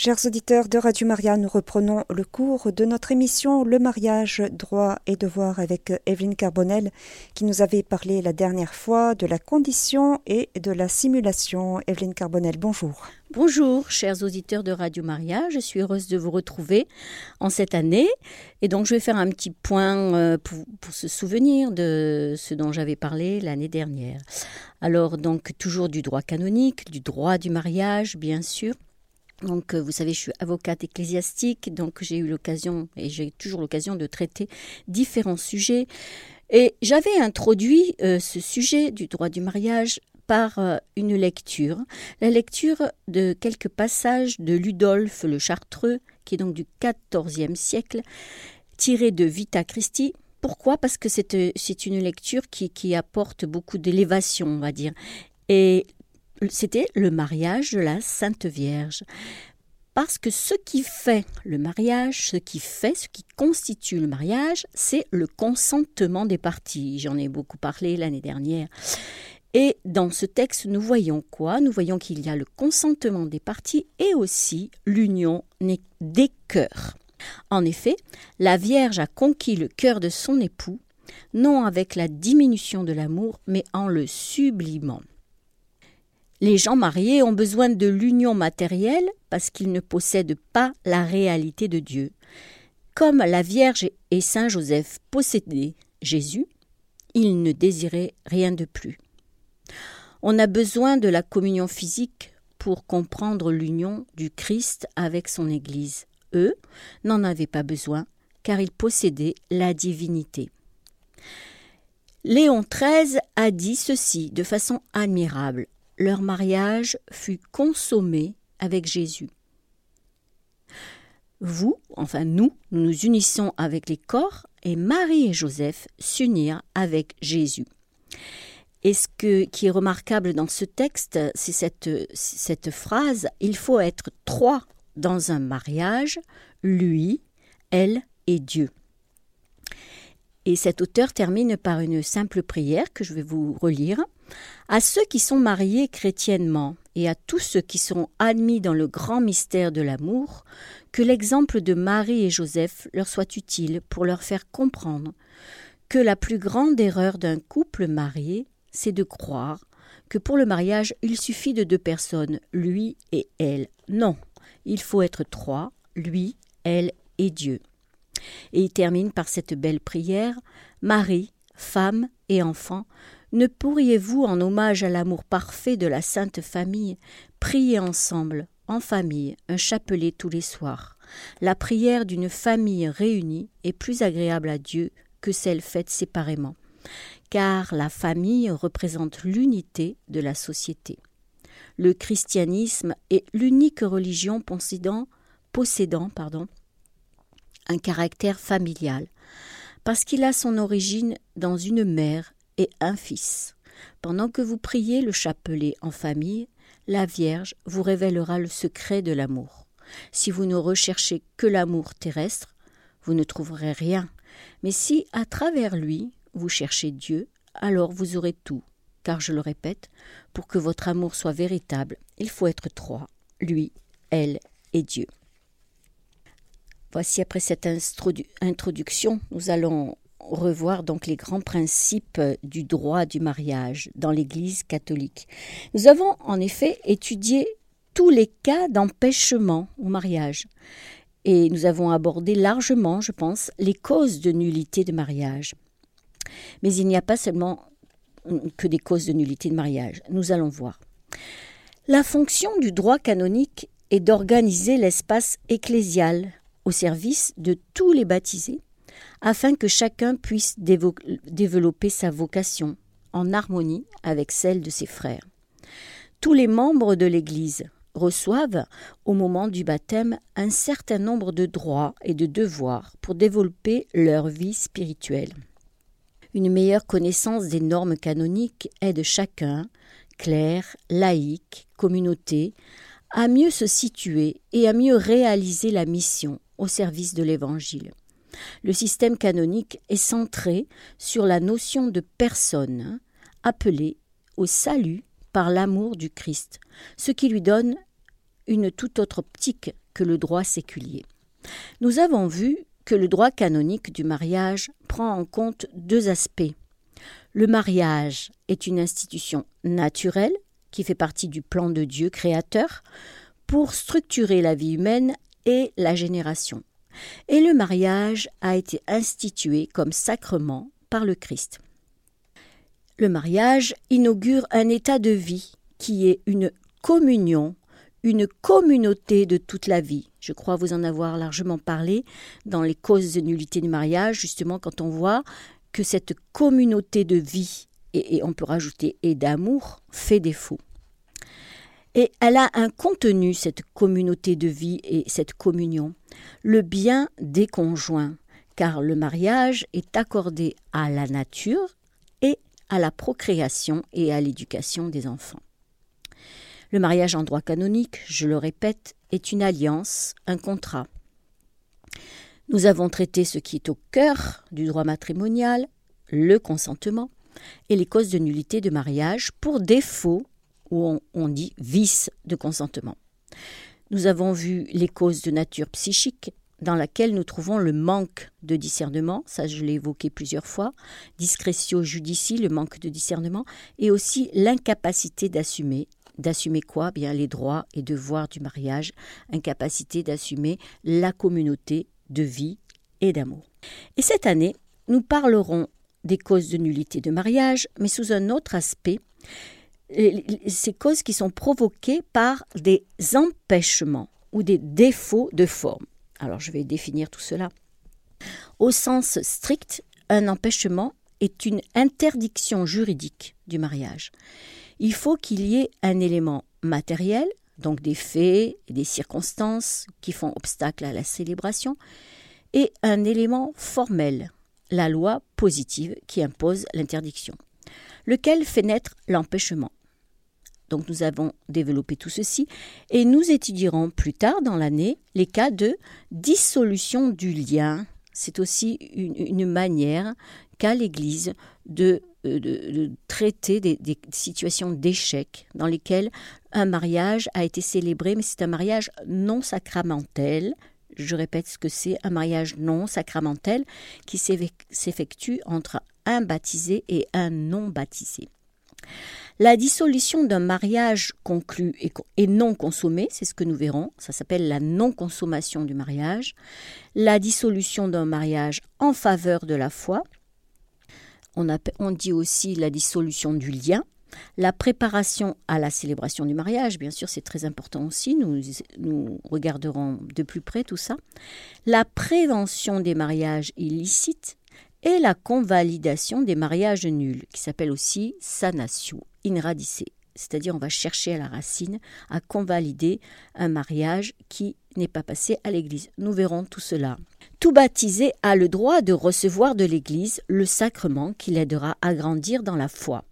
Chers auditeurs de Radio Maria, nous reprenons le cours de notre émission Le mariage, droit et devoir avec Evelyne Carbonel qui nous avait parlé la dernière fois de la condition et de la simulation. Evelyne Carbonel, bonjour. Bonjour, chers auditeurs de Radio Maria, je suis heureuse de vous retrouver en cette année. Et donc, je vais faire un petit point euh, pour, pour se souvenir de ce dont j'avais parlé l'année dernière. Alors, donc, toujours du droit canonique, du droit du mariage, bien sûr. Donc, euh, vous savez, je suis avocate ecclésiastique, donc j'ai eu l'occasion, et j'ai toujours l'occasion de traiter différents sujets. Et j'avais introduit euh, ce sujet du droit du mariage par euh, une lecture, la lecture de quelques passages de Ludolphe le Chartreux, qui est donc du XIVe siècle, tiré de Vita Christi. Pourquoi? Parce que c'est une lecture qui, qui apporte beaucoup d'élévation, on va dire. Et c'était le mariage de la Sainte Vierge. Parce que ce qui fait le mariage, ce qui fait, ce qui constitue le mariage, c'est le consentement des parties. J'en ai beaucoup parlé l'année dernière. Et dans ce texte, nous voyons quoi? Nous voyons qu'il y a le consentement des parties et aussi l'union des cœurs. En effet, la Vierge a conquis le cœur de son époux, non avec la diminution de l'amour, mais en le sublimant. Les gens mariés ont besoin de l'union matérielle parce qu'ils ne possèdent pas la réalité de Dieu. Comme la Vierge et Saint Joseph possédaient Jésus, ils ne désiraient rien de plus. On a besoin de la communion physique pour comprendre l'union du Christ avec son Église. Eux n'en avaient pas besoin car ils possédaient la divinité. Léon XIII a dit ceci de façon admirable leur mariage fut consommé avec Jésus. Vous, enfin nous, nous nous unissons avec les corps et Marie et Joseph s'unirent avec Jésus. Et ce qui est remarquable dans ce texte, c'est cette, cette phrase Il faut être trois dans un mariage, lui, elle et Dieu. Et cet auteur termine par une simple prière que je vais vous relire. À ceux qui sont mariés chrétiennement et à tous ceux qui sont admis dans le grand mystère de l'amour, que l'exemple de Marie et Joseph leur soit utile pour leur faire comprendre que la plus grande erreur d'un couple marié, c'est de croire que pour le mariage il suffit de deux personnes, lui et elle. Non, il faut être trois, lui, elle et Dieu. Et il termine par cette belle prière Marie, femme et enfant, ne pourriez-vous, en hommage à l'amour parfait de la Sainte Famille, prier ensemble, en famille, un chapelet tous les soirs? La prière d'une famille réunie est plus agréable à Dieu que celle faite séparément, car la famille représente l'unité de la société. Le christianisme est l'unique religion possédant, possédant pardon, un caractère familial, parce qu'il a son origine dans une mère et un fils. Pendant que vous priez le chapelet en famille, la Vierge vous révélera le secret de l'amour. Si vous ne recherchez que l'amour terrestre, vous ne trouverez rien. Mais si, à travers lui, vous cherchez Dieu, alors vous aurez tout. Car je le répète, pour que votre amour soit véritable, il faut être trois, lui, elle et Dieu. Voici après cette introduction, nous allons revoir donc les grands principes du droit du mariage dans l'Église catholique. Nous avons en effet étudié tous les cas d'empêchement au mariage et nous avons abordé largement, je pense, les causes de nullité de mariage. Mais il n'y a pas seulement que des causes de nullité de mariage. Nous allons voir. La fonction du droit canonique est d'organiser l'espace ecclésial au service de tous les baptisés afin que chacun puisse développer sa vocation en harmonie avec celle de ses frères. Tous les membres de l'Église reçoivent, au moment du baptême, un certain nombre de droits et de devoirs pour développer leur vie spirituelle. Une meilleure connaissance des normes canoniques aide chacun, clerc, laïc, communauté, à mieux se situer et à mieux réaliser la mission au service de l'Évangile. Le système canonique est centré sur la notion de personne, appelée au salut par l'amour du Christ, ce qui lui donne une toute autre optique que le droit séculier. Nous avons vu que le droit canonique du mariage prend en compte deux aspects. Le mariage est une institution naturelle qui fait partie du plan de Dieu créateur pour structurer la vie humaine et la génération. Et le mariage a été institué comme sacrement par le Christ. Le mariage inaugure un état de vie qui est une communion, une communauté de toute la vie. Je crois vous en avoir largement parlé dans les causes de nullité du mariage, justement quand on voit que cette communauté de vie, et, et on peut rajouter et d'amour, fait défaut. Et elle a un contenu, cette communauté de vie et cette communion, le bien des conjoints, car le mariage est accordé à la nature et à la procréation et à l'éducation des enfants. Le mariage en droit canonique, je le répète, est une alliance, un contrat. Nous avons traité ce qui est au cœur du droit matrimonial, le consentement, et les causes de nullité de mariage pour défaut ou on, dit vice de consentement. Nous avons vu les causes de nature psychique dans laquelle nous trouvons le manque de discernement, ça je l'ai évoqué plusieurs fois, discrétio judici, le manque de discernement, et aussi l'incapacité d'assumer. D'assumer quoi? Bien les droits et devoirs du mariage, incapacité d'assumer la communauté de vie et d'amour. Et cette année, nous parlerons des causes de nullité de mariage, mais sous un autre aspect, ces causes qui sont provoquées par des empêchements ou des défauts de forme. Alors je vais définir tout cela. Au sens strict, un empêchement est une interdiction juridique du mariage. Il faut qu'il y ait un élément matériel, donc des faits et des circonstances qui font obstacle à la célébration, et un élément formel, la loi positive qui impose l'interdiction, lequel fait naître l'empêchement. Donc nous avons développé tout ceci et nous étudierons plus tard dans l'année les cas de dissolution du lien. C'est aussi une, manière qu'a l'Église de, euh, traiter des situations d'échec dans lesquelles un mariage a été célébré, mais c'est un mariage non sacramentel. Je répète ce que c'est un mariage non sacramentel qui s'effectue entre un baptisé et un non baptisé. La dissolution d'un mariage conclu et, non consommé, c'est ce que nous verrons, ça s'appelle la non-consommation du mariage. La dissolution d'un mariage en faveur de la foi. On, dit aussi la dissolution du lien. La préparation à la célébration du mariage, bien sûr, c'est très important aussi. Nous regarderons de plus près tout ça. La prévention des mariages illicites et la convalidation des mariages nuls, qui s'appelle aussi sanatio in radice, c'est-à-dire on va chercher à la racine à convalider un mariage qui n'est pas passé à l'Église. Nous verrons tout cela. Tout baptisé a le droit de recevoir de l'Église le sacrement qui l'aidera à grandir dans la foi.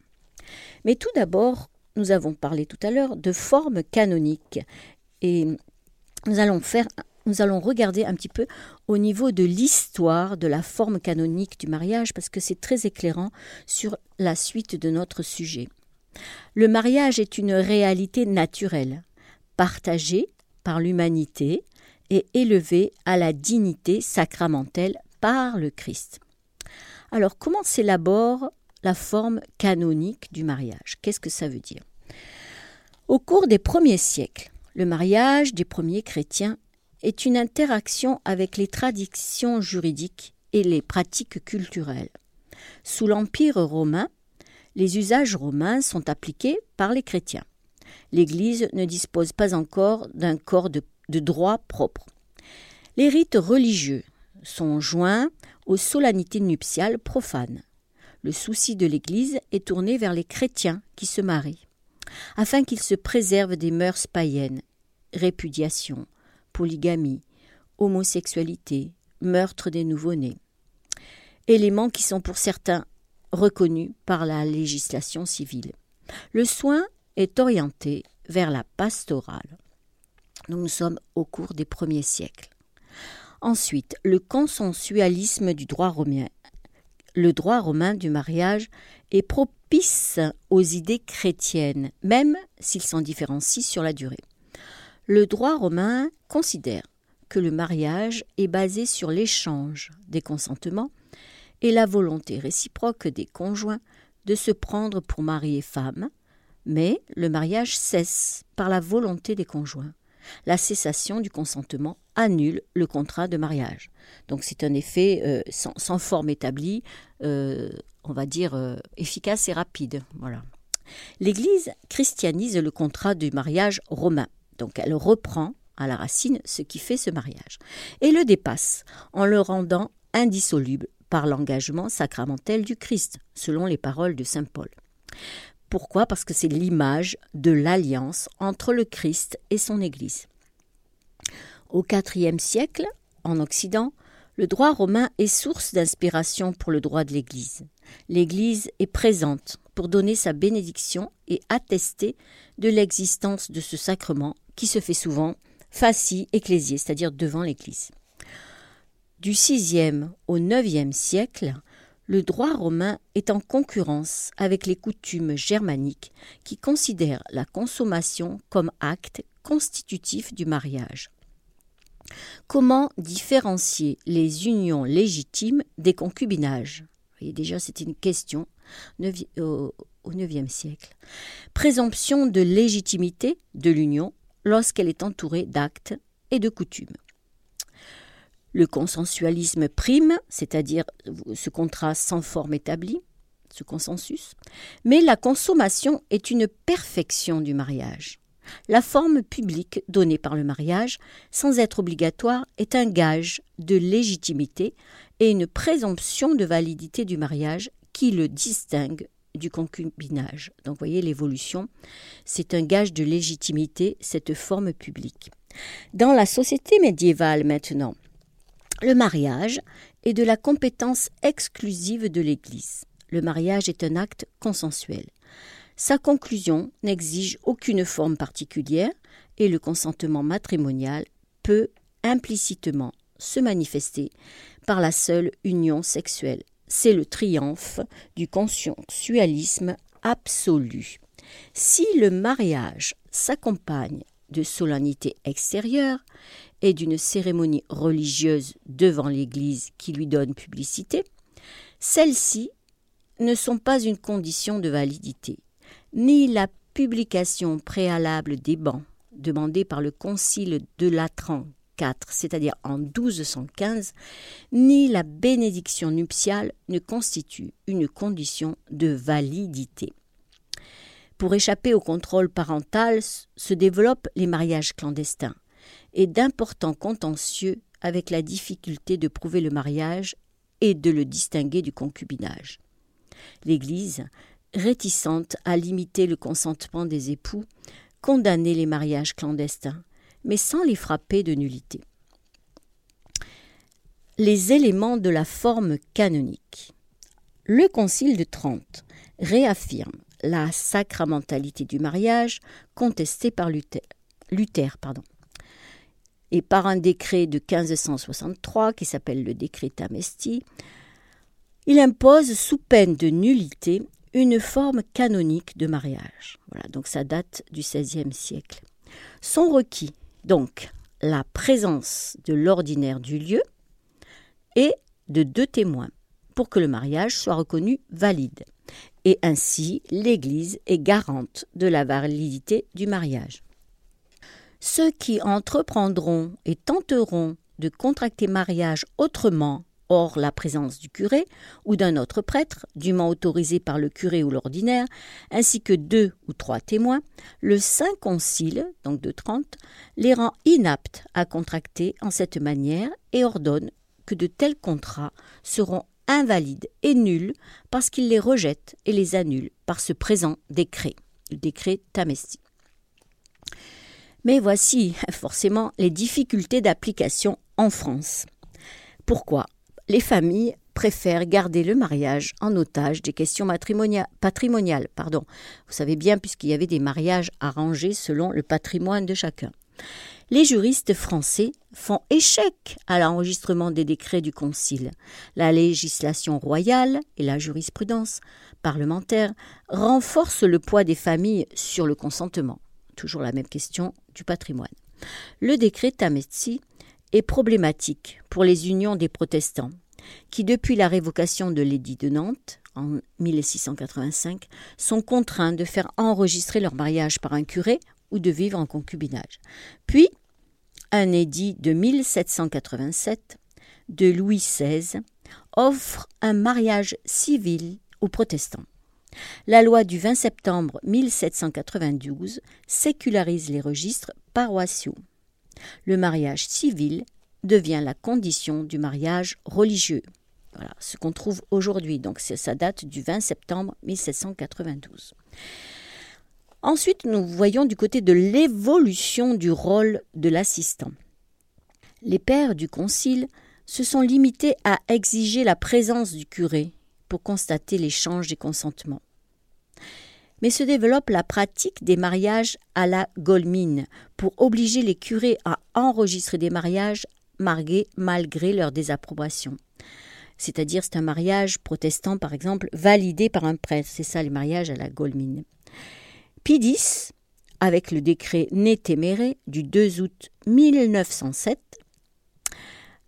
Mais tout d'abord, nous avons parlé tout à l'heure de forme canonique et nous allons faire nous allons regarder un petit peu au niveau de l'histoire de la forme canonique du mariage parce que c'est très éclairant sur la suite de notre sujet. Le mariage est une réalité naturelle, partagée par l'humanité et élevée à la dignité sacramentelle par le Christ. Alors comment s'élabore la forme canonique du mariage? Qu'est-ce que ça veut dire? Au cours des premiers siècles, le mariage des premiers chrétiens est une interaction avec les traditions juridiques et les pratiques culturelles. Sous l'Empire romain, les usages romains sont appliqués par les chrétiens. L'Église ne dispose pas encore d'un corps de, droit propre. Les rites religieux sont joints aux solennités nuptiales profanes. Le souci de l'Église est tourné vers les chrétiens qui se marient, afin qu'ils se préservent des mœurs païennes, répudiation, polygamie, homosexualité, meurtre des nouveau-nés. Éléments qui sont pour certains reconnus par la législation civile. Le soin est orienté vers la pastorale. Nous sommes au cours des premiers siècles. Ensuite, le consensualisme du droit romain. Le droit romain du mariage est propice aux idées chrétiennes, même s'il s'en différencie sur la durée. Le droit romain considère que le mariage est basé sur l'échange des consentements et la volonté réciproque des conjoints de se prendre pour mari et femme, mais le mariage cesse par la volonté des conjoints. La cessation du consentement annule le contrat de mariage. Donc c'est un effet euh, sans, forme établie, euh, on va dire euh, efficace et rapide. Voilà. L'Église christianise le contrat du mariage romain. Donc elle reprend à la racine ce qui fait ce mariage et le dépasse en le rendant indissoluble par l'engagement sacramentel du Christ, selon les paroles de Saint Paul. Pourquoi? Parce que c'est l'image de l'alliance entre le Christ et son Église. Au IVe siècle, en Occident, le droit romain est source d'inspiration pour le droit de l'Église. L'Église est présente pour donner sa bénédiction et attester de l'existence de ce sacrement qui se fait souvent facie ecclésié, c'est-à-dire devant l'Église. Du VIe au IXe siècle, le droit romain est en concurrence avec les coutumes germaniques qui considèrent la consommation comme acte constitutif du mariage. Comment différencier les unions légitimes des concubinages? Déjà, c'était une question au IXe siècle. Présomption de légitimité de l'union lorsqu'elle est entourée d'actes et de coutumes. Le consensualisme prime, c'est-à-dire ce contrat sans forme établie, ce consensus, mais la consommation est une perfection du mariage. La forme publique donnée par le mariage, sans être obligatoire, est un gage de légitimité et une présomption de validité du mariage qui le distingue du concubinage. Donc, voyez l'évolution. C'est un gage de légitimité, cette forme publique. Dans la société médiévale maintenant, le mariage est de la compétence exclusive de l'Église. Le mariage est un acte consensuel. Sa conclusion n'exige aucune forme particulière et le consentement matrimonial peut implicitement se manifester par la seule union sexuelle. C'est le triomphe du consensualisme absolu. Si le mariage s'accompagne de solennités extérieures et d'une cérémonie religieuse devant l'Église qui lui donne publicité, celles-ci ne sont pas une condition de validité ni la publication préalable des bans demandés par le Concile de Latran C'est-à-dire en 1215, ni la bénédiction nuptiale ne constituent une condition de validité. Pour échapper au contrôle parental se développent les mariages clandestins et d'importants contentieux avec la difficulté de prouver le mariage et de le distinguer du concubinage. L'Église réticente à limiter le consentement des époux, condamner les mariages clandestins, mais sans les frapper de nullité. Les éléments de la forme canonique. Le Concile de Trente réaffirme la sacramentalité du mariage contestée par Luther. Pardon. Et par un décret de 1563 qui s'appelle le décret Tamesti, il impose sous peine de nullité une forme canonique de mariage. Voilà, donc ça date du XVIe siècle. Sont requis donc la présence de l'ordinaire du lieu et de deux témoins pour que le mariage soit reconnu valide. Et ainsi, l'Église est garante de la validité du mariage. Ceux qui entreprendront et tenteront de contracter mariage autrement Or, la présence du curé ou d'un autre prêtre, dûment autorisé par le curé ou l'ordinaire, ainsi que deux ou trois témoins, le Saint Concile, donc de Trente, les rend inaptes à contracter en cette manière et ordonne que de tels contrats seront invalides et nuls parce qu'il les rejette et les annule par ce présent décret, le décret Tamesti. Mais voici forcément les difficultés d'application en France. Pourquoi? Les familles préfèrent garder le mariage en otage des questions patrimoniales. Pardon. Vous savez bien, puisqu'il y avait des mariages arrangés selon le patrimoine de chacun. Les juristes français font échec à l'enregistrement des décrets du Concile. La législation royale et la jurisprudence parlementaire renforcent le poids des familles sur le consentement. Toujours la même question du patrimoine. le décret Tametsi est problématique pour les unions des protestants, qui depuis la révocation de l'édit de Nantes en 1685 sont contraints de faire enregistrer leur mariage par un curé ou de vivre en concubinage. Puis, un édit de 1787 de Louis XVI offre un mariage civil aux protestants. La loi du 20 septembre 1792 sécularise les registres paroissiaux. Le mariage civil devient la condition du mariage religieux. Voilà ce qu'on trouve aujourd'hui. Donc ça date du 20 septembre 1792. Ensuite, nous voyons du côté de l'évolution du rôle de l'assistant. Les pères du concile se sont limités à exiger la présence du curé pour constater l'échange des consentements. Mais se développe la pratique des mariages à la golmine pour obliger les curés à enregistrer des mariages margués malgré leur désapprobation. C'est-à-dire, c'est un mariage protestant, par exemple, validé par un prêtre. C'est ça, les mariages à la golmine. Pie avec le décret Né téméré du 2 août 1907,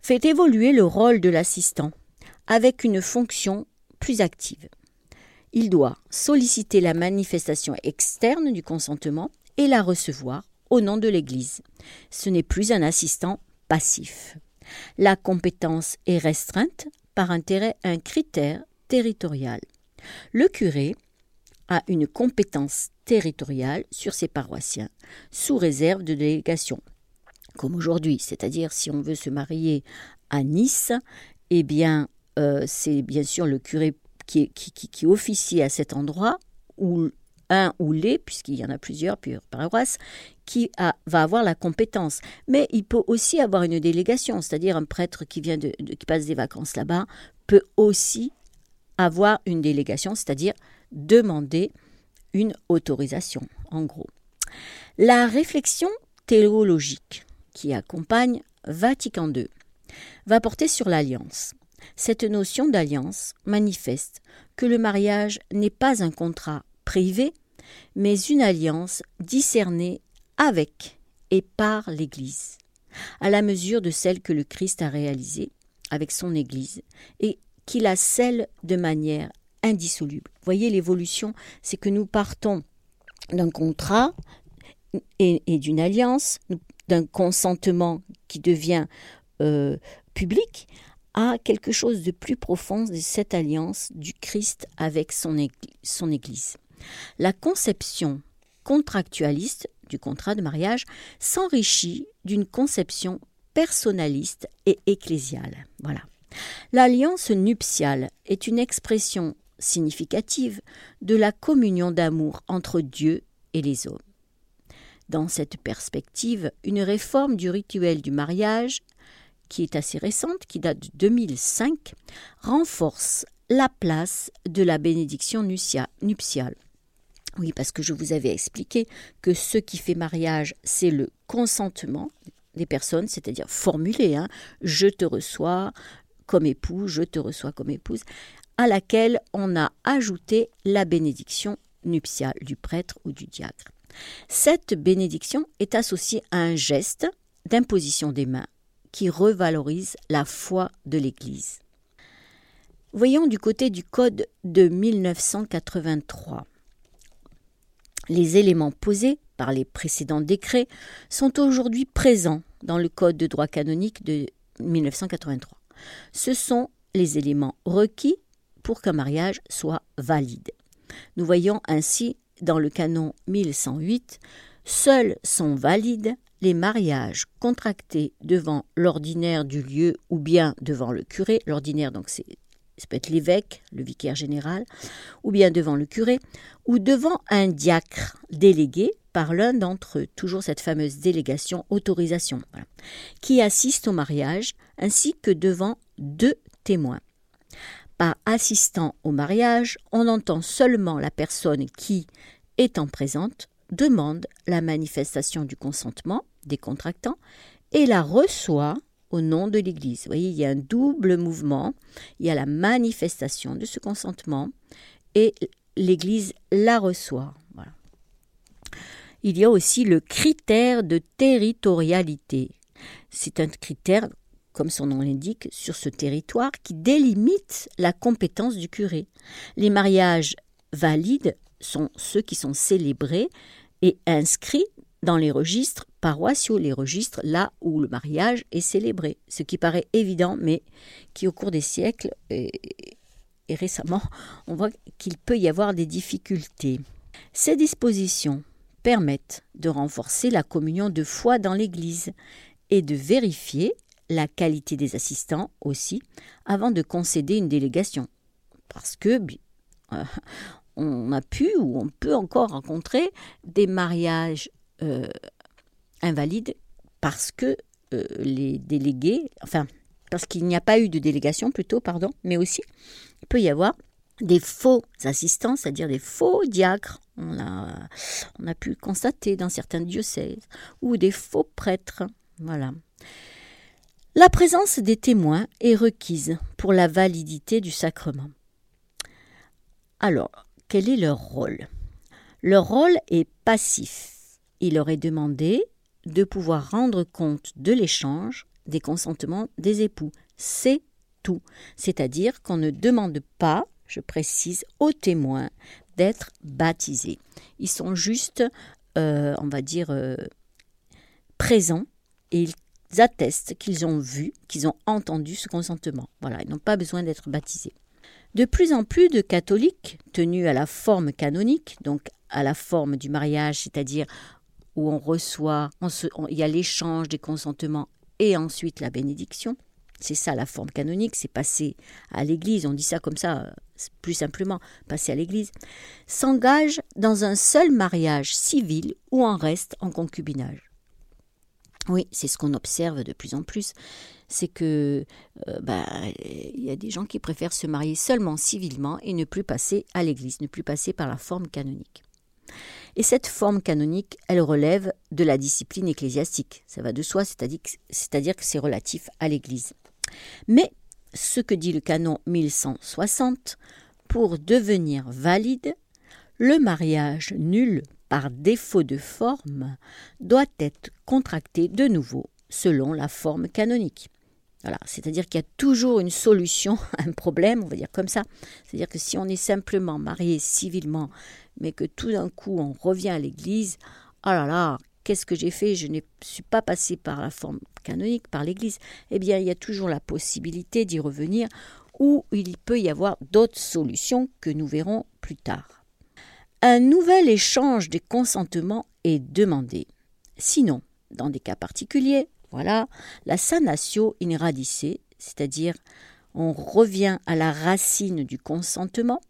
fait évoluer le rôle de l'assistant avec une fonction plus active. Il doit solliciter la manifestation externe du consentement et la recevoir au nom de l'Église. Ce n'est plus un assistant passif. La compétence est restreinte par intérêt un critère territorial. Le curé a une compétence territoriale sur ses paroissiens, sous réserve de délégation comme aujourd'hui. C'est-à-dire, si on veut se marier à Nice, eh bien, euh, c'est bien sûr le curé qui, officie à cet endroit, ou un ou les, puisqu'il y en a plusieurs, puis paroisse, qui va avoir la compétence. Mais il peut aussi avoir une délégation, c'est-à-dire un prêtre qui vient de, qui passe des vacances là-bas peut aussi avoir une délégation, c'est-à-dire demander une autorisation, en gros. La réflexion théologique qui accompagne Vatican II va porter sur l'alliance. Cette notion d'alliance manifeste que le mariage n'est pas un contrat privé, mais une alliance discernée avec et par l'Église, à la mesure de celle que le Christ a réalisée avec son Église et qu'il la scelle de manière indissoluble. Voyez l'évolution, c'est que nous partons d'un contrat et, d'une alliance, d'un consentement qui devient euh, public à quelque chose de plus profond de cette alliance du Christ avec son, son Église. La conception contractualiste du contrat de mariage s'enrichit d'une conception personnaliste et ecclésiale. Voilà. L'alliance nuptiale est une expression significative de la communion d'amour entre Dieu et les hommes. Dans cette perspective, une réforme du rituel du mariage, qui est assez récente, qui date de 2005, renforce la place de la bénédiction nuptiale. Oui, parce que je vous avais expliqué que ce qui fait mariage, c'est le consentement des personnes, c'est-à-dire formulé, hein, je te reçois comme épouse, je te reçois comme épouse, à laquelle on a ajouté la bénédiction nuptiale du prêtre ou du diacre. Cette bénédiction est associée à un geste d'imposition des mains qui revalorise la foi de l'Église. Voyons du côté du Code de 1983. Les éléments posés par les précédents décrets sont aujourd'hui présents dans le Code de droit canonique de 1983. Ce sont les éléments requis pour qu'un mariage soit valide. Nous voyons ainsi dans le canon 1108, seuls sont valides les mariages contractés devant l'ordinaire du lieu ou bien devant le curé. L'ordinaire, donc, c'est peut être l'évêque, le vicaire général, ou bien devant le curé, ou devant un diacre délégué par l'un d'entre eux, toujours cette fameuse délégation autorisation, qui assiste au mariage, ainsi que devant deux témoins. Par assistant au mariage, on entend seulement la personne qui, étant présente, demande la manifestation du consentement des contractants et la reçoit au nom de l'Église. Vous voyez, il y a un double mouvement. Il y a la manifestation de ce consentement et l'Église la reçoit. il y a aussi le critère de territorialité. C'est un critère, comme son nom l'indique, sur ce territoire qui délimite la compétence du curé. Les mariages valides sont ceux qui sont célébrés et inscrits dans les registres paroissiaux, les registres là où le mariage est célébré, ce qui paraît évident, mais qui au cours des siècles et, récemment, on voit qu'il peut y avoir des difficultés. Ces dispositions permettent de renforcer la communion de foi dans l'Église et de vérifier la qualité des assistants aussi avant de concéder une délégation. Parce que euh, on a pu ou on peut encore rencontrer des mariages euh, invalides parce que euh, les délégués, enfin, parce qu'il n'y a pas eu de délégation plutôt, pardon, mais aussi il peut y avoir des faux assistants, c'est-à-dire des faux diacres, on a, on a pu constater dans certains diocèses, ou des faux prêtres. Voilà. La présence des témoins est requise pour la validité du sacrement. Alors, quel est leur rôle? Leur rôle est passif. Il leur est demandé de pouvoir rendre compte de l'échange des consentements des époux. C'est tout. C'est-à-dire qu'on ne demande pas, je précise, aux témoins d'être baptisés. Ils sont juste, euh, on va dire, euh, présents et ils attestent qu'ils ont vu, qu'ils ont entendu ce consentement. Voilà, ils n'ont pas besoin d'être baptisés. De plus en plus de catholiques, tenus à la forme canonique, donc à la forme du mariage, c'est-à-dire où on reçoit, il y a l'échange des consentements et ensuite la bénédiction. C'est ça la forme canonique, c'est passer à l'église, on dit ça comme ça plus simplement, passer à l'église, s'engage dans un seul mariage civil ou en reste en concubinage. Oui, c'est ce qu'on observe de plus en plus, c'est que euh, bah, il y a des gens qui préfèrent se marier seulement civilement et ne plus passer à l'église, ne plus passer par la forme canonique. Et cette forme canonique, elle relève de la discipline ecclésiastique. Ça va de soi, c'est-à-dire que c'est relatif à l'Église. Mais ce que dit le canon 1160, pour devenir valide, le mariage nul par défaut de forme doit être contracté de nouveau selon la forme canonique. C'est-à-dire qu'il y a toujours une solution un problème, on va dire comme ça. C'est-à-dire que si on est simplement marié civilement mais que tout d'un coup on revient à l'église, oh là là, qu'est-ce que j'ai fait? Je ne suis pas passé par la forme canonique, par l'église. Eh bien, il y a toujours la possibilité d'y revenir ou il peut y avoir d'autres solutions que nous verrons plus tard. Un nouvel échange de consentement est demandé. Sinon, dans des cas particuliers, voilà, la sanatio in radice, c'est-à-dire on revient à la racine du consentement,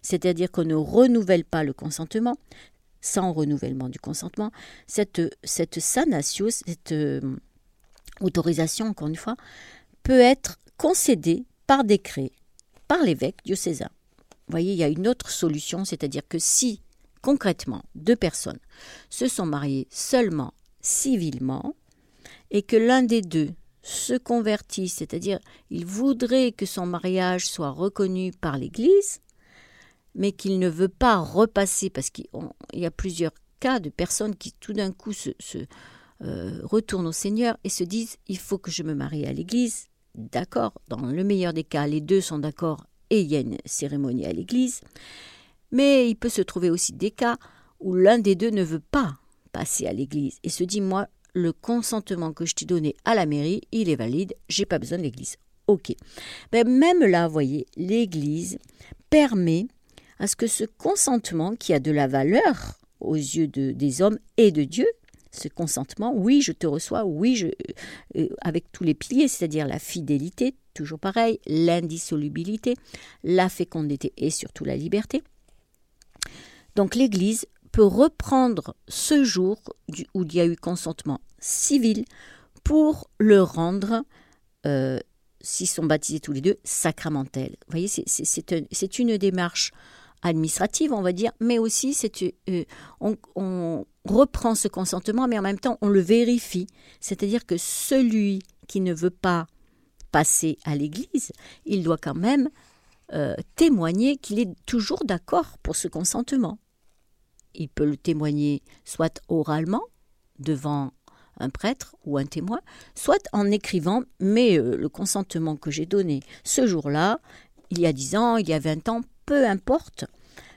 c'est-à-dire qu'on ne renouvelle pas le consentement, sans renouvellement du consentement, cette, cette sanatio, cette euh, autorisation, encore une fois, peut être concédée par décret, par l'évêque diocésain. Voyez, il y a une autre solution, c'est-à-dire que si, concrètement, deux personnes se sont mariées seulement civilement, et que l'un des deux se convertit, c'est-à-dire il voudrait que son mariage soit reconnu par l'Église, mais qu'il ne veut pas repasser, parce qu'il y a plusieurs cas de personnes qui tout d'un coup se, euh, retournent au Seigneur et se disent il faut que je me marie à l'Église. D'accord, dans le meilleur des cas, les deux sont d'accord et il y a une cérémonie à l'Église. Mais il peut se trouver aussi des cas où l'un des deux ne veut pas passer à l'Église et se dit moi le consentement que je t'ai donné à la mairie, il est valide, j'ai pas besoin de l'Église. Ok. Ben, même là, vous voyez, l'Église permet à ce que ce consentement qui a de la valeur aux yeux des hommes et de Dieu, ce consentement, oui, je te reçois, oui, je, euh, avec tous les piliers, c'est-à-dire la fidélité, toujours pareil, l'indissolubilité, la fécondité et surtout la liberté. Donc l'Église peut reprendre ce jour où il y a eu consentement civil pour le rendre euh, s'ils sont baptisés tous les deux, sacramentel. Vous voyez, c'est une démarche administrative, on va dire, mais aussi c'est euh, on, reprend ce consentement, mais en même temps on le vérifie. C'est-à-dire que celui qui ne veut pas passer à l'Église, il doit quand même euh, témoigner qu'il est toujours d'accord pour ce consentement. il peut le témoigner soit oralement, devant un prêtre ou un témoin, soit en écrivant, mais euh, le consentement que j'ai donné ce jour-là, il y a dix ans, il y a vingt ans, peu importe,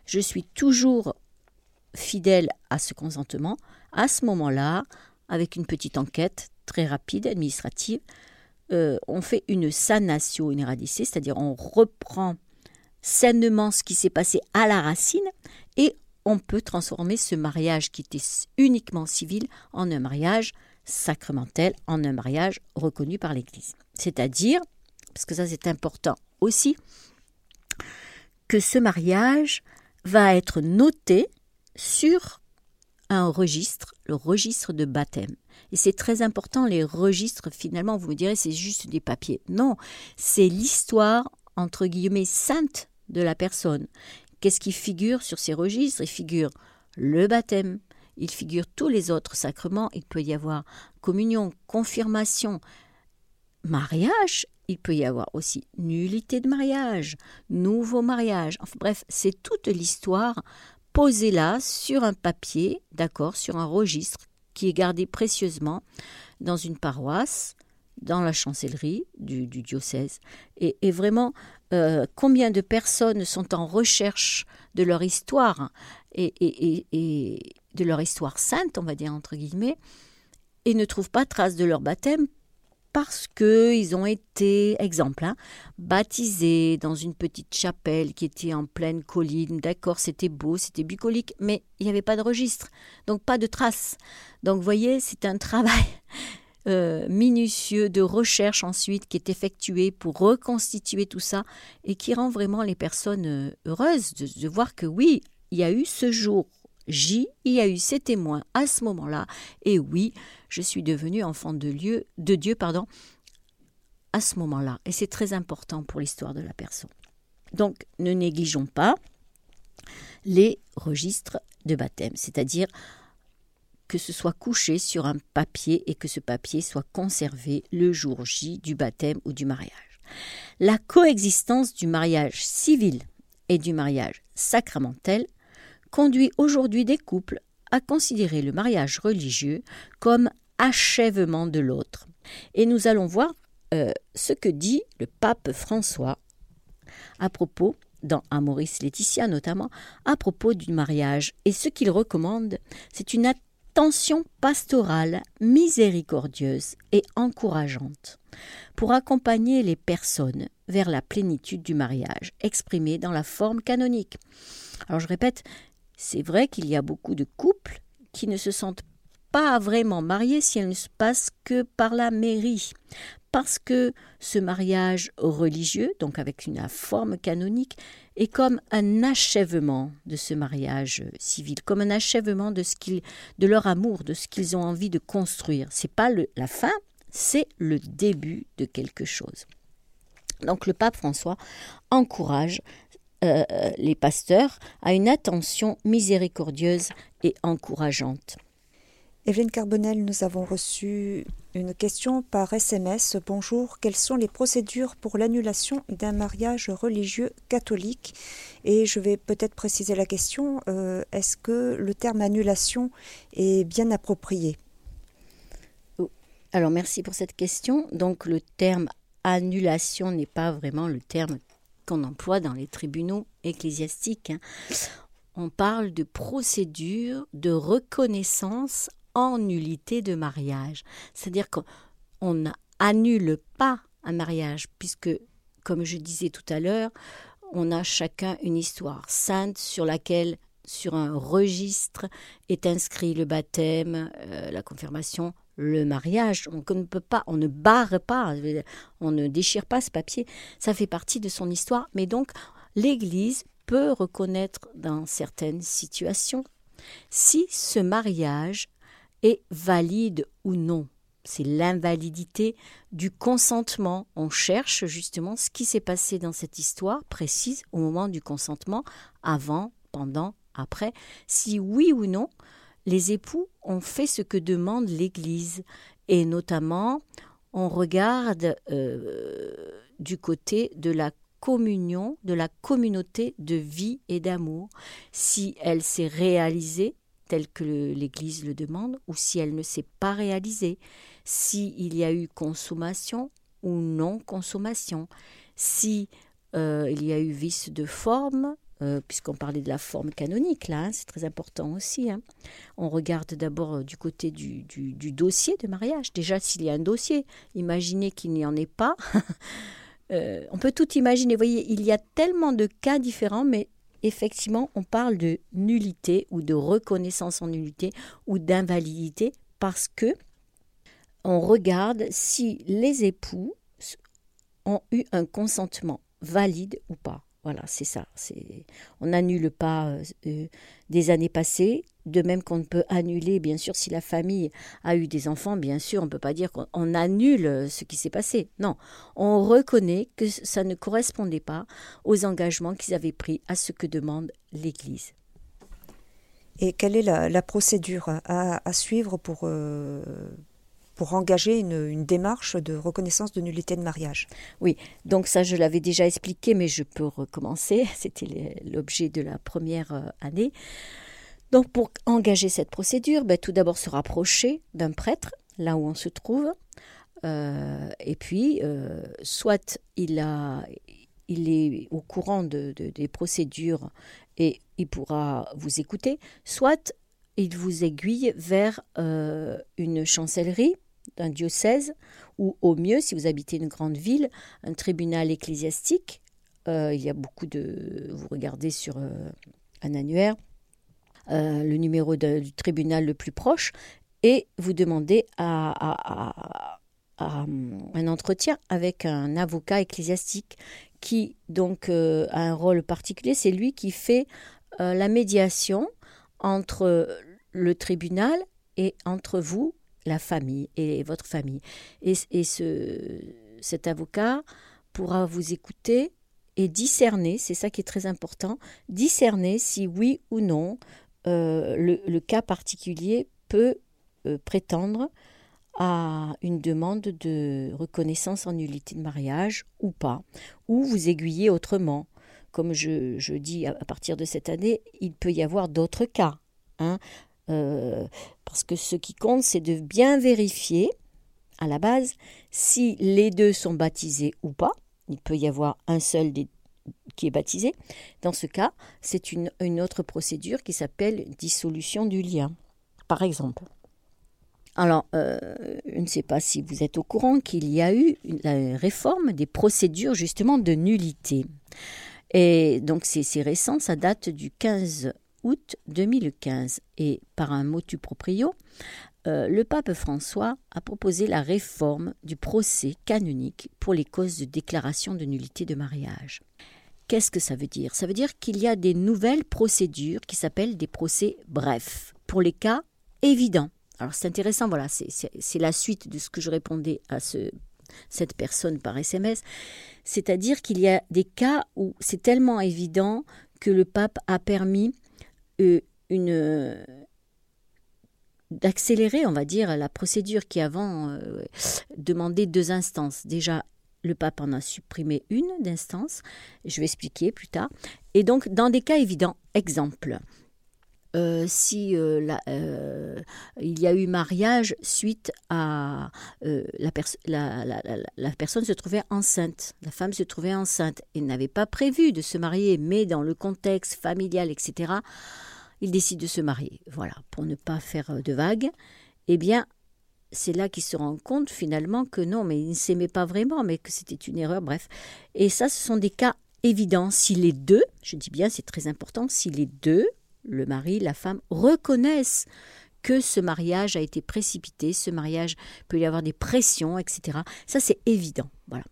je suis toujours fidèle à ce consentement. À ce moment-là, avec une petite enquête très rapide, administrative, euh, on fait une sanatio in radice, c'est-à-dire on reprend sainement ce qui s'est passé à la racine et on peut transformer ce mariage qui était uniquement civil en un mariage sacramentel, en un mariage reconnu par l'Église. C'est-à-dire, parce que ça c'est important aussi, que ce mariage va être noté sur un registre, le registre de baptême. Et c'est très important, les registres, finalement, vous me direz, c'est juste des papiers. Non, c'est l'histoire, entre guillemets, sainte de la personne. Qu'est-ce qui figure sur ces registres? Il figure le baptême, il figure tous les autres sacrements, il peut y avoir communion, confirmation, mariage, il peut y avoir aussi nullité de mariage, nouveau mariage, enfin bref, c'est toute l'histoire posée là sur un papier, d'accord, sur un registre qui est gardé précieusement dans une paroisse, dans la chancellerie du, diocèse. Et, vraiment, euh, combien de personnes sont en recherche de leur histoire et, et, de leur histoire sainte, on va dire entre guillemets, et ne trouvent pas trace de leur baptême parce qu'ils ont été, exemple, hein, baptisés dans une petite chapelle qui était en pleine colline. D'accord, c'était beau, c'était bucolique, mais il n'y avait pas de registre, donc pas de traces. Donc vous voyez, c'est un travail euh, minutieux de recherche ensuite qui est effectué pour reconstituer tout ça et qui rend vraiment les personnes euh, heureuses de voir que oui, il y a eu ce jour J, y a eu ces témoins à ce moment-là, et oui, je suis devenu enfant de, de Dieu pardon, à ce moment-là. Et c'est très important pour l'histoire de la personne. Donc, ne négligeons pas les registres de baptême, c'est-à-dire que ce soit couché sur un papier et que ce papier soit conservé le jour J du baptême ou du mariage. La coexistence du mariage civil et du mariage sacramentel conduit aujourd'hui des couples à considérer le mariage religieux comme achèvement de l'autre. Et nous allons voir euh, ce que dit le pape François à propos, dans Amoris Laetitia notamment, à propos du mariage. Et ce qu'il recommande, c'est une attention pastorale miséricordieuse et encourageante pour accompagner les personnes vers la plénitude du mariage, exprimée dans la forme canonique. Alors je répète, c'est vrai qu'il y a beaucoup de couples qui ne se sentent pas vraiment mariés si elles ne se passent que par la mairie. Parce que ce mariage religieux, donc avec une forme canonique, est comme un achèvement de ce mariage civil, comme un achèvement de, ce de leur amour, de ce qu'ils ont envie de construire. C'est pas la fin, c'est le début de quelque chose. Donc le pape François encourage euh, les pasteurs à une attention miséricordieuse et encourageante. Evelyne Carbonel, nous avons reçu une question par SMS. Bonjour, quelles sont les procédures pour l'annulation d'un mariage religieux catholique? Et je vais peut-être préciser la question, euh, est-ce que le terme annulation est bien approprié? Oh, Alors merci pour cette question. Donc le terme annulation n'est pas vraiment le terme qu'on emploie dans les tribunaux ecclésiastiques. Hein. On parle de procédure de reconnaissance en nullité de mariage. C'est-à-dire qu'on n'annule pas un mariage, puisque, comme je disais tout à l'heure, on a chacun une histoire sainte sur laquelle, sur un registre, est inscrit le baptême, euh, la confirmation, le mariage. On ne peut pas, on ne barre pas, on ne déchire pas ce papier. Ça fait partie de son histoire. Mais donc, l'Église peut reconnaître dans certaines situations si ce mariage est valide ou non. C'est l'invalidité du consentement. On cherche justement ce qui s'est passé dans cette histoire précise au moment du consentement, avant, pendant, après, si oui ou non les époux ont fait ce que demande l'Église, et notamment on regarde euh, du côté de la communion, de la communauté de vie et d'amour, si elle s'est réalisée telle que l'Église le demande, ou si elle ne s'est pas réalisée, s'il y a eu consommation ou non consommation, si euh, il y a eu vice de forme, euh, puisqu'on parlait de la forme canonique, là, hein, c'est très important aussi. Hein. On regarde d'abord euh, du côté du, dossier de mariage. Déjà, s'il y a un dossier, imaginez qu'il n'y en ait pas. on peut tout imaginer. Vous voyez, il y a tellement de cas différents, mais effectivement, on parle de nullité ou de reconnaissance en nullité ou d'invalidité parce que on regarde si les époux ont eu un consentement valide ou pas. Voilà, c'est ça. On n'annule pas euh, euh, des années passées, de même qu'on ne peut annuler, bien sûr, si la famille a eu des enfants, bien sûr, on ne peut pas dire qu'on annule euh, ce qui s'est passé. Non, on reconnaît que ça ne correspondait pas aux engagements qu'ils avaient pris à ce que demande l'Église. Et quelle est la, procédure à, suivre pour, pour engager une, démarche de reconnaissance de nullité de mariage. Oui, donc ça je l'avais déjà expliqué, mais je peux recommencer. C'était l'objet de la première euh, année. Donc pour engager cette procédure, ben, tout d'abord se rapprocher d'un prêtre, là où on se trouve. Euh, et puis, euh, soit il, a, il est au courant de, des procédures et il pourra vous écouter, soit il vous aiguille vers une chancellerie d'un diocèse ou au mieux, si vous habitez une grande ville, un tribunal ecclésiastique. Euh, il y a beaucoup de... Vous regardez sur euh, un annuaire euh, le numéro du tribunal le plus proche et vous demandez à, un entretien avec un avocat ecclésiastique qui donc a un rôle particulier. C'est lui qui fait la médiation entre le tribunal et entre vous la famille et votre famille. Et, ce, cet avocat pourra vous écouter et discerner, c'est ça qui est très important, discerner si oui ou non euh, le, cas particulier peut euh, prétendre à une demande de reconnaissance en nullité de mariage ou pas, ou vous aiguiller autrement. Comme je, dis à, partir de cette année, il peut y avoir d'autres cas. Hein. Euh, parce que ce qui compte, c'est de bien vérifier à la base si les deux sont baptisés ou pas. Il peut y avoir un seul qui est baptisé. Dans ce cas, c'est une, autre procédure qui s'appelle dissolution du lien, par exemple. Alors, euh, je ne sais pas si vous êtes au courant qu'il y a eu la réforme des procédures justement de nullité. Et donc c'est récent, ça date du 15 août 2015 et par un motu proprio, euh, le pape François a proposé la réforme du procès canonique pour les causes de déclaration de nullité de mariage. Qu'est-ce que ça veut dire? Ça veut dire qu'il y a des nouvelles procédures qui s'appellent des procès brefs, pour les cas évidents. Alors c'est intéressant, voilà, c'est la suite de ce que je répondais à ce, cette personne par SMS. C'est-à-dire qu'il y a des cas où c'est tellement évident que le pape a permis une d'accélérer, on va dire, la procédure qui avant euh, demandait deux instances. Déjà, le pape en a supprimé une d'instance, je vais expliquer plus tard. Et donc, dans des cas évidents, exemple, euh, si euh, il y a eu mariage suite à la, la, personne se trouvait enceinte, la femme se trouvait enceinte et n'avait pas prévu de se marier, mais dans le contexte familial, etc., il décide de se marier. Voilà, pour ne pas faire euh, de vagues. Eh bien, c'est là qu'il se rend compte finalement que non, mais il ne s'aimait pas vraiment, mais que c'était une erreur, bref. Et ça, ce sont des cas évidents. Si les deux, je dis bien, c'est très important, si les deux, le mari, la femme, reconnaissent que ce mariage a été précipité, ce mariage peut y avoir des pressions, etc. Ça, c'est évident. Voilà.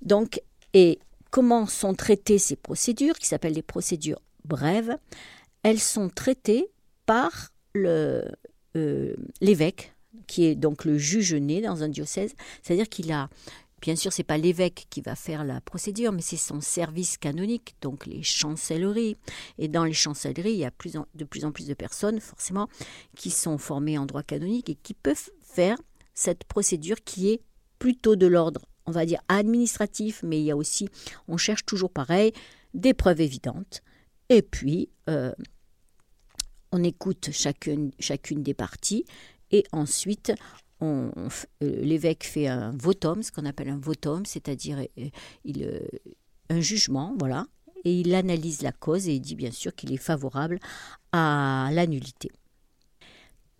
Donc, et comment sont traitées ces procédures, qui s'appellent les procédures brèves? Elles sont traitées par euh, l'évêque, qui est donc le juge né dans un diocèse, c'est-à-dire qu'il a Bien sûr, c'est pas l'évêque qui va faire la procédure, mais c'est son service canonique, donc les chancelleries. Et dans les chancelleries, il y a de plus en plus de personnes, forcément, qui sont formées en droit canonique et qui peuvent faire cette procédure qui est plutôt de l'ordre, on va dire, administratif, mais il y a aussi, on cherche toujours pareil, des preuves évidentes. Et puis, euh, on écoute chacune, des parties et ensuite, euh, l'évêque fait un votum, ce qu'on appelle un votum, c'est-à-dire euh, il, un jugement, voilà, et il analyse la cause et il dit bien sûr qu'il est favorable à la nullité.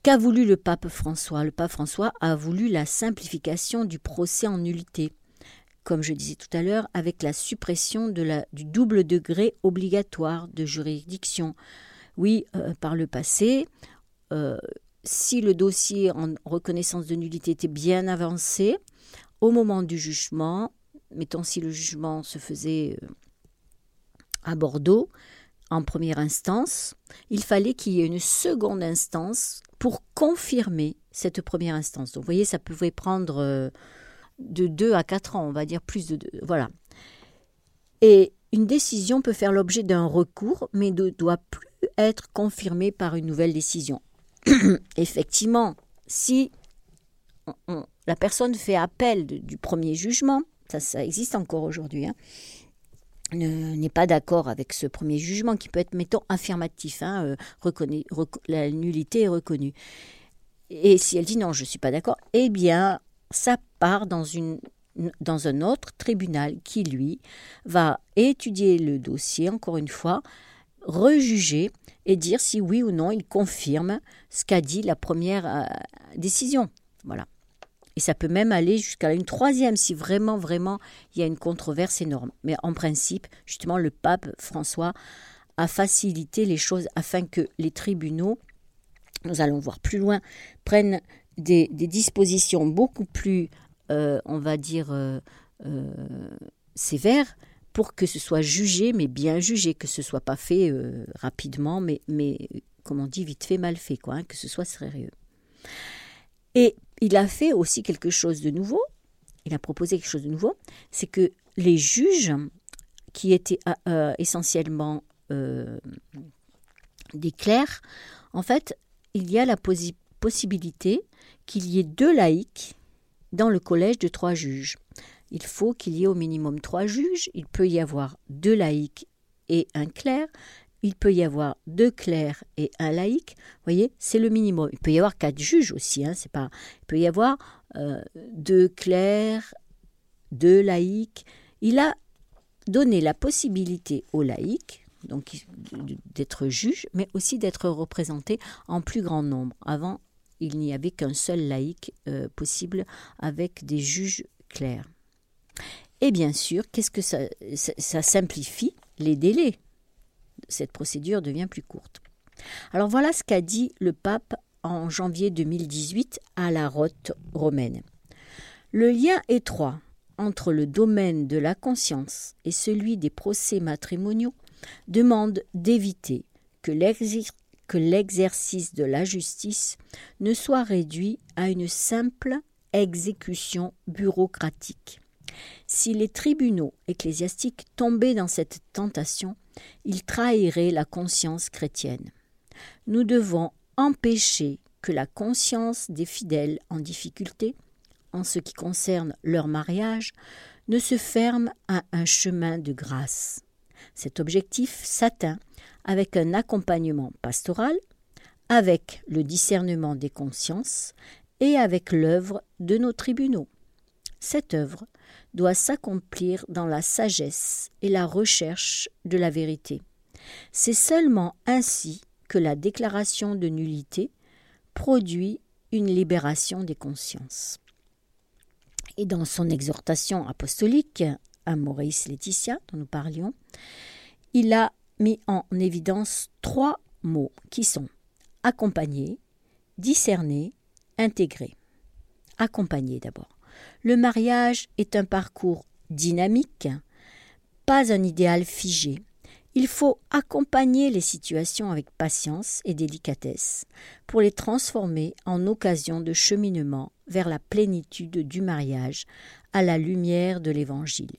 Qu'a voulu le pape François? Le pape François a voulu la simplification du procès en nullité, comme je disais tout à l'heure, avec la suppression du double degré obligatoire de juridiction. Oui, euh, par le passé, euh, si le dossier en reconnaissance de nullité était bien avancé, au moment du jugement, mettons si le jugement se faisait euh, à Bordeaux, en première instance, il fallait qu'il y ait une seconde instance pour confirmer cette première instance. Donc vous voyez, ça pouvait prendre de 2 à 4 ans, on va dire plus de 2. Voilà. Et une décision peut faire l'objet d'un recours, mais ne doit plus être confirmée par une nouvelle décision. Effectivement, si la personne fait appel du premier jugement, ça, ça existe encore aujourd'hui, hein, n'est pas d'accord avec ce premier jugement qui peut être, mettons, affirmatif, hein, euh, la nullité est reconnue. Et si elle dit non, je ne suis pas d'accord, eh bien, ça part dans, une, dans un autre tribunal qui, lui, va étudier le dossier, encore une fois, rejuger et dire si oui ou non il confirme ce qu'a dit la première euh, décision. Voilà. Et ça peut même aller jusqu'à une troisième si vraiment, vraiment, il y a une controverse énorme. Mais en principe, justement, le pape François a facilité les choses afin que les tribunaux, nous allons voir plus loin, prennent des, dispositions beaucoup plus, euh, on va dire, euh, sévères pour que ce soit jugé, mais bien jugé, que ce soit pas fait rapidement, mais, mais, comme on dit, vite fait, mal fait, quoi, hein, que ce soit sérieux. Et il a fait aussi quelque chose de nouveau, il a proposé quelque chose de nouveau, c'est que les juges, qui étaient euh, euh, essentiellement euh, des clercs, en fait, il y a la possibilité qu'il y ait deux laïcs dans le collège de trois juges. Il faut qu'il y ait au minimum trois juges, il peut y avoir deux laïcs et un clerc, il peut y avoir deux clercs et un laïc. Voyez, c'est le minimum. Il peut y avoir quatre juges aussi. Hein. Il peut y avoir euh, deux clercs, deux laïcs. Il a donné la possibilité aux laïcs, donc d'être juge, mais aussi d'être représenté en plus grand nombre. Avant, il n'y avait qu'un seul laïc euh, possible avec des juges clairs. Et bien sûr, qu'est-ce que ça simplifie les délais? Cette procédure devient plus courte. Alors voilà ce qu'a dit le pape en janvier 2018 à la rote romaine. Le lien étroit entre le domaine de la conscience et celui des procès matrimoniaux demande d'éviter que l'exercice de la justice ne soit réduit à une simple exécution bureaucratique. Si les tribunaux ecclésiastiques tombaient dans cette tentation, ils trahiraient la conscience chrétienne. Nous devons empêcher que la conscience des fidèles en difficulté, en ce qui concerne leur mariage, ne se ferme à un chemin de grâce. Cet objectif s'atteint avec un accompagnement pastoral, avec le discernement des consciences et avec l'œuvre de nos tribunaux. Cette œuvre doit s'accomplir dans la sagesse et la recherche de la vérité. C'est seulement ainsi que la déclaration de nullité produit une libération des consciences. Et dans son exhortation apostolique à Maurice Laetitia, dont nous parlions, il a mis en évidence trois mots qui sont accompagner, discerner, intégrer. Accompagner d'abord. Le mariage est un parcours dynamique, pas un idéal figé. Il faut accompagner les situations avec patience et délicatesse pour les transformer en occasion de cheminement vers la plénitude du mariage à la lumière de l'Évangile.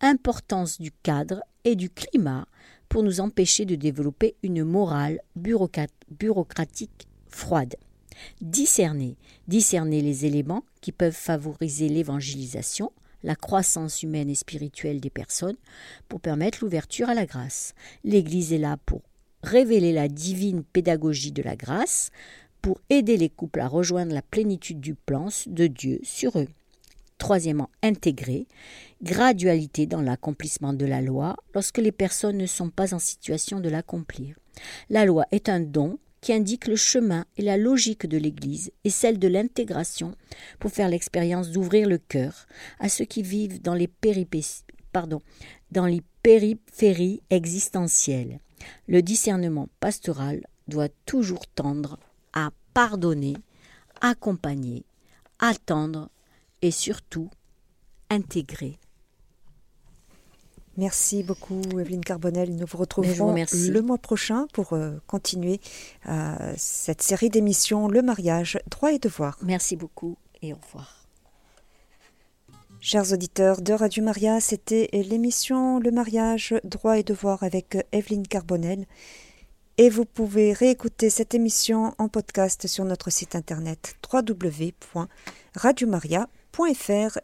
Importance du cadre et du climat pour nous empêcher de développer une morale bureaucratique froide. Discerner, discerner les éléments qui peuvent favoriser l'évangélisation, la croissance humaine et spirituelle des personnes pour permettre l'ouverture à la grâce. L'Église est là pour révéler la divine pédagogie de la grâce, pour aider les couples à rejoindre la plénitude du plan de Dieu sur eux. Troisièmement, intégrer, gradualité dans l'accomplissement de la loi lorsque les personnes ne sont pas en situation de l'accomplir. La loi est un don qui indique le chemin et la logique de l'Église et celle de l'intégration pour faire l'expérience d'ouvrir le cœur à ceux qui vivent dans les, dans les périphéries existentielles. Le discernement pastoral doit toujours tendre à pardonner, accompagner, attendre et surtout intégrer. Merci beaucoup, Evelyne Carbonel. Nous vous retrouverons le mois prochain pour euh, continuer euh, cette série d'émissions Le mariage, droit et devoir. Merci beaucoup et au revoir. Chers auditeurs de Radio Maria, c'était l'émission Le mariage, droit et devoir avec Evelyne Carbonel. Et vous pouvez réécouter cette émission en podcast sur notre site internet www.radiomaria.fr